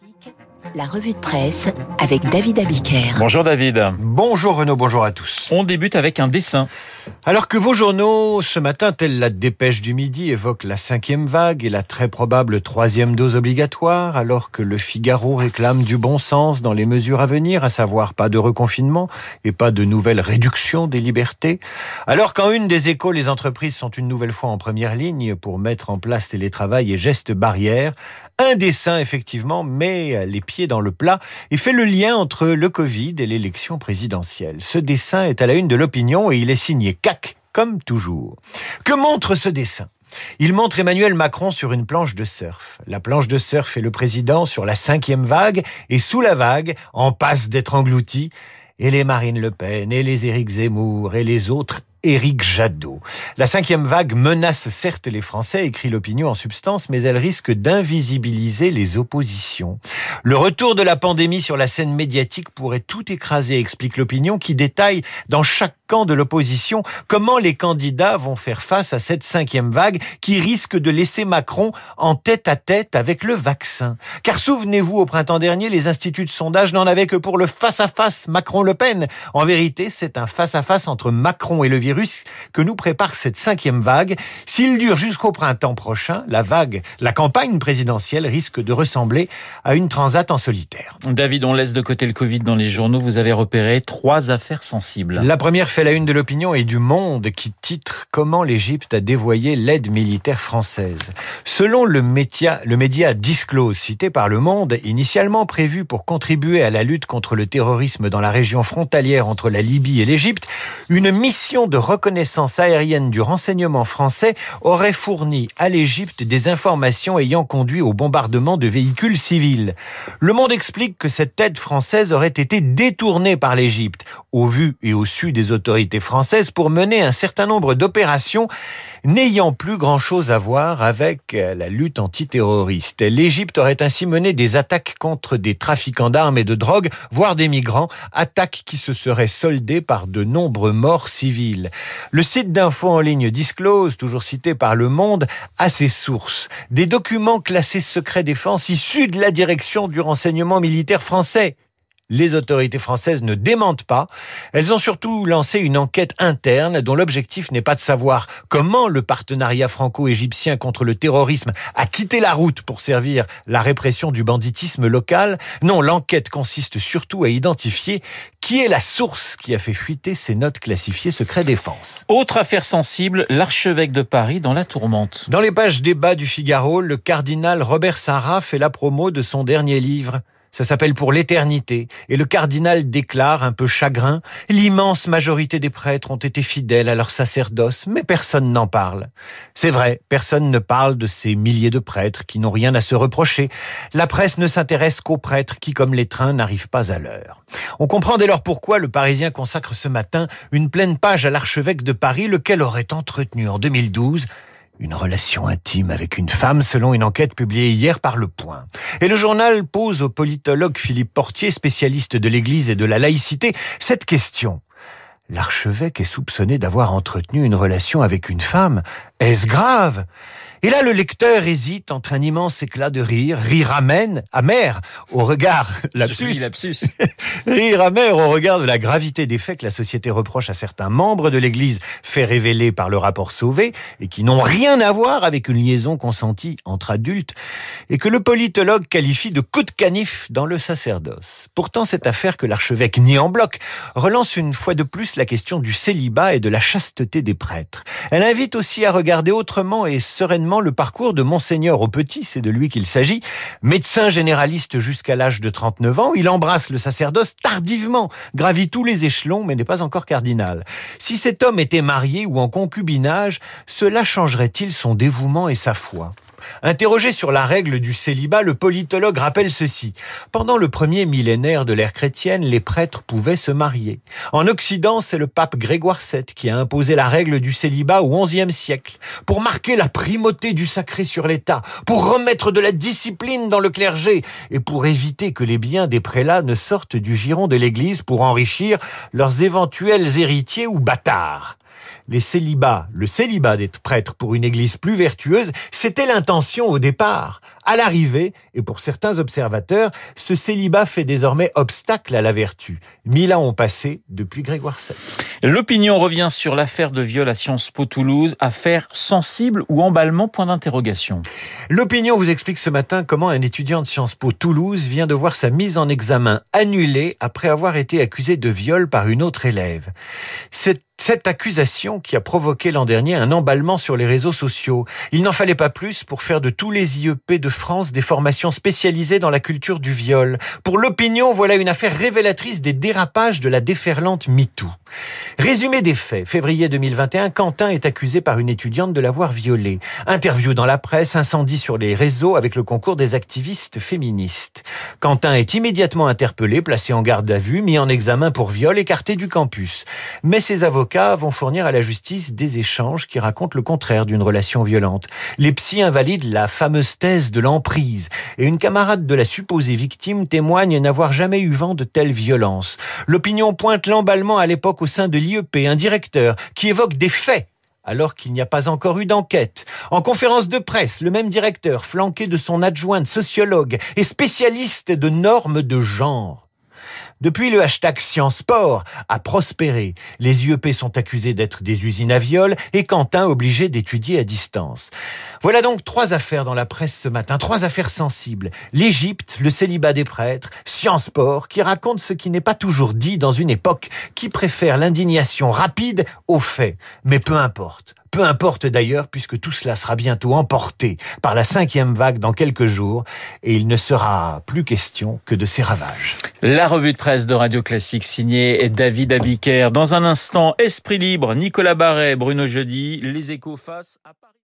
しいけ。La revue de presse avec David Abiker. Bonjour David. Bonjour Renaud, bonjour à tous. On débute avec un dessin. Alors que vos journaux, ce matin, telle la dépêche du midi, évoquent la cinquième vague et la très probable troisième dose obligatoire, alors que le Figaro réclame du bon sens dans les mesures à venir, à savoir pas de reconfinement et pas de nouvelles réductions des libertés, alors qu'en une des échos, les entreprises sont une nouvelle fois en première ligne pour mettre en place télétravail et gestes barrières, un dessin effectivement met les pieds dans le plat et fait le lien entre le Covid et l'élection présidentielle. Ce dessin est à la une de l'opinion et il est signé CAC, comme toujours. Que montre ce dessin? Il montre Emmanuel Macron sur une planche de surf. La planche de surf est le président sur la cinquième vague et sous la vague, en passe d'être englouti, et les Marine Le Pen, et les Éric Zemmour, et les autres Éric Jadot. La cinquième vague menace certes les Français, écrit l'opinion en substance, mais elle risque d'invisibiliser les oppositions. Le retour de la pandémie sur la scène médiatique pourrait tout écraser, explique l'opinion, qui détaille dans chaque camp de l'opposition comment les candidats vont faire face à cette cinquième vague qui risque de laisser Macron en tête à tête avec le vaccin. Car souvenez-vous, au printemps dernier, les instituts de sondage n'en avaient que pour le face-à-face Macron-Le Pen. En vérité, c'est un face-à-face entre Macron et le virus que nous prépare cette cinquième vague. S'il dure jusqu'au printemps prochain, la vague, la campagne présidentielle risque de ressembler à une transat en solitaire. David, on laisse de côté le Covid dans les journaux. Vous avez repéré trois affaires sensibles. La première fait la une de l'opinion et du Monde qui titre Comment l'Égypte a dévoyé l'aide militaire française. Selon le média, le média Disclose cité par Le Monde, initialement prévu pour contribuer à la lutte contre le terrorisme dans la région frontalière entre la Libye et l'Égypte, une mission de reconnaissance aérienne du renseignement français aurait fourni à l'Égypte des informations ayant conduit au bombardement de véhicules civils. Le Monde explique que cette aide française aurait été détournée par l'Égypte, au vu et au su des autorités françaises pour mener un certain nombre d'opérations n'ayant plus grand-chose à voir avec euh, la lutte antiterroriste. L'Égypte aurait ainsi mené des attaques contre des trafiquants d'armes et de drogue, voire des migrants, attaques qui se seraient soldées par de nombreux morts civils. Le site d'info en ligne Disclose, toujours cité par Le Monde, a ses sources. Des documents classés secret défense issus de la direction du renseignement militaire français les autorités françaises ne démentent pas. Elles ont surtout lancé une enquête interne dont l'objectif n'est pas de savoir comment le partenariat franco-égyptien contre le terrorisme a quitté la route pour servir la répression du banditisme local. Non, l'enquête consiste surtout à identifier qui est la source qui a fait fuiter ces notes classifiées secret défense. Autre affaire sensible, l'archevêque de Paris dans la tourmente. Dans les pages débat du Figaro, le cardinal Robert Sarra fait la promo de son dernier livre. Ça s'appelle Pour l'éternité. Et le cardinal déclare, un peu chagrin, l'immense majorité des prêtres ont été fidèles à leur sacerdoce, mais personne n'en parle. C'est vrai, personne ne parle de ces milliers de prêtres qui n'ont rien à se reprocher. La presse ne s'intéresse qu'aux prêtres qui, comme les trains, n'arrivent pas à l'heure. On comprend dès lors pourquoi le Parisien consacre ce matin une pleine page à l'archevêque de Paris, lequel aurait entretenu en 2012 une relation intime avec une femme selon une enquête publiée hier par Le Point. Et le journal pose au politologue Philippe Portier, spécialiste de l'Église et de la laïcité, cette question. L'archevêque est soupçonné d'avoir entretenu une relation avec une femme. Est-ce grave? Et là, le lecteur hésite entre un immense éclat de rire, rire amène, amer, au regard, lapsus, lapsus. rire amer au regard de la gravité des faits que la société reproche à certains membres de l'Église, fait révéler par le rapport Sauvé, et qui n'ont rien à voir avec une liaison consentie entre adultes, et que le politologue qualifie de coup de canif dans le sacerdoce. Pourtant, cette affaire que l'archevêque nie en bloc relance une fois de plus la question du célibat et de la chasteté des prêtres. Elle invite aussi à regarder autrement et sereinement le parcours de Monseigneur au petit, c'est de lui qu'il s'agit. Médecin généraliste jusqu'à l'âge de 39 ans, il embrasse le sacerdoce tardivement, gravit tous les échelons, mais n'est pas encore cardinal. Si cet homme était marié ou en concubinage, cela changerait-il son dévouement et sa foi? Interrogé sur la règle du célibat, le politologue rappelle ceci. Pendant le premier millénaire de l'ère chrétienne, les prêtres pouvaient se marier. En Occident, c'est le pape Grégoire VII qui a imposé la règle du célibat au XIe siècle, pour marquer la primauté du sacré sur l'État, pour remettre de la discipline dans le clergé, et pour éviter que les biens des prélats ne sortent du giron de l'Église pour enrichir leurs éventuels héritiers ou bâtards les célibats, le célibat d'être prêtre pour une église plus vertueuse, c'était l'intention au départ. À l'arrivée, et pour certains observateurs, ce célibat fait désormais obstacle à la vertu. Mille ans ont passé depuis Grégoire VII. L'opinion revient sur l'affaire de viol à Sciences Po Toulouse, affaire sensible ou emballement, point d'interrogation. L'opinion vous explique ce matin comment un étudiant de Sciences Po Toulouse vient de voir sa mise en examen annulée après avoir été accusé de viol par une autre élève. Cette cette accusation qui a provoqué l'an dernier un emballement sur les réseaux sociaux. Il n'en fallait pas plus pour faire de tous les IEP de France des formations spécialisées dans la culture du viol. Pour l'opinion, voilà une affaire révélatrice des dérapages de la déferlante MeToo. Résumé des faits. Février 2021, Quentin est accusé par une étudiante de l'avoir violé. Interview dans la presse, incendie sur les réseaux avec le concours des activistes féministes. Quentin est immédiatement interpellé, placé en garde à vue, mis en examen pour viol, écarté du campus. Mais ses avocats vont fournir à la justice des échanges qui racontent le contraire d'une relation violente. Les psys invalident la fameuse thèse de l'emprise et une camarade de la supposée victime témoigne n'avoir jamais eu vent de telle violence. L'opinion pointe l'emballement à l'époque au sein de l'IEP, un directeur qui évoque des faits alors qu'il n'y a pas encore eu d'enquête. En conférence de presse, le même directeur, flanqué de son adjointe sociologue et spécialiste de normes de genre, depuis, le hashtag Sciencesport a prospéré. Les IEP sont accusés d'être des usines à viol et Quentin obligé d'étudier à distance. Voilà donc trois affaires dans la presse ce matin, trois affaires sensibles. L'Égypte, le célibat des prêtres, Sciencesport, qui raconte ce qui n'est pas toujours dit dans une époque qui préfère l'indignation rapide aux faits. Mais peu importe. Peu importe d'ailleurs, puisque tout cela sera bientôt emporté par la cinquième vague dans quelques jours, et il ne sera plus question que de ses ravages. La revue de presse de Radio Classique signée David Abiker. Dans un instant, Esprit Libre, Nicolas Barret, Bruno Jeudi, les échos face à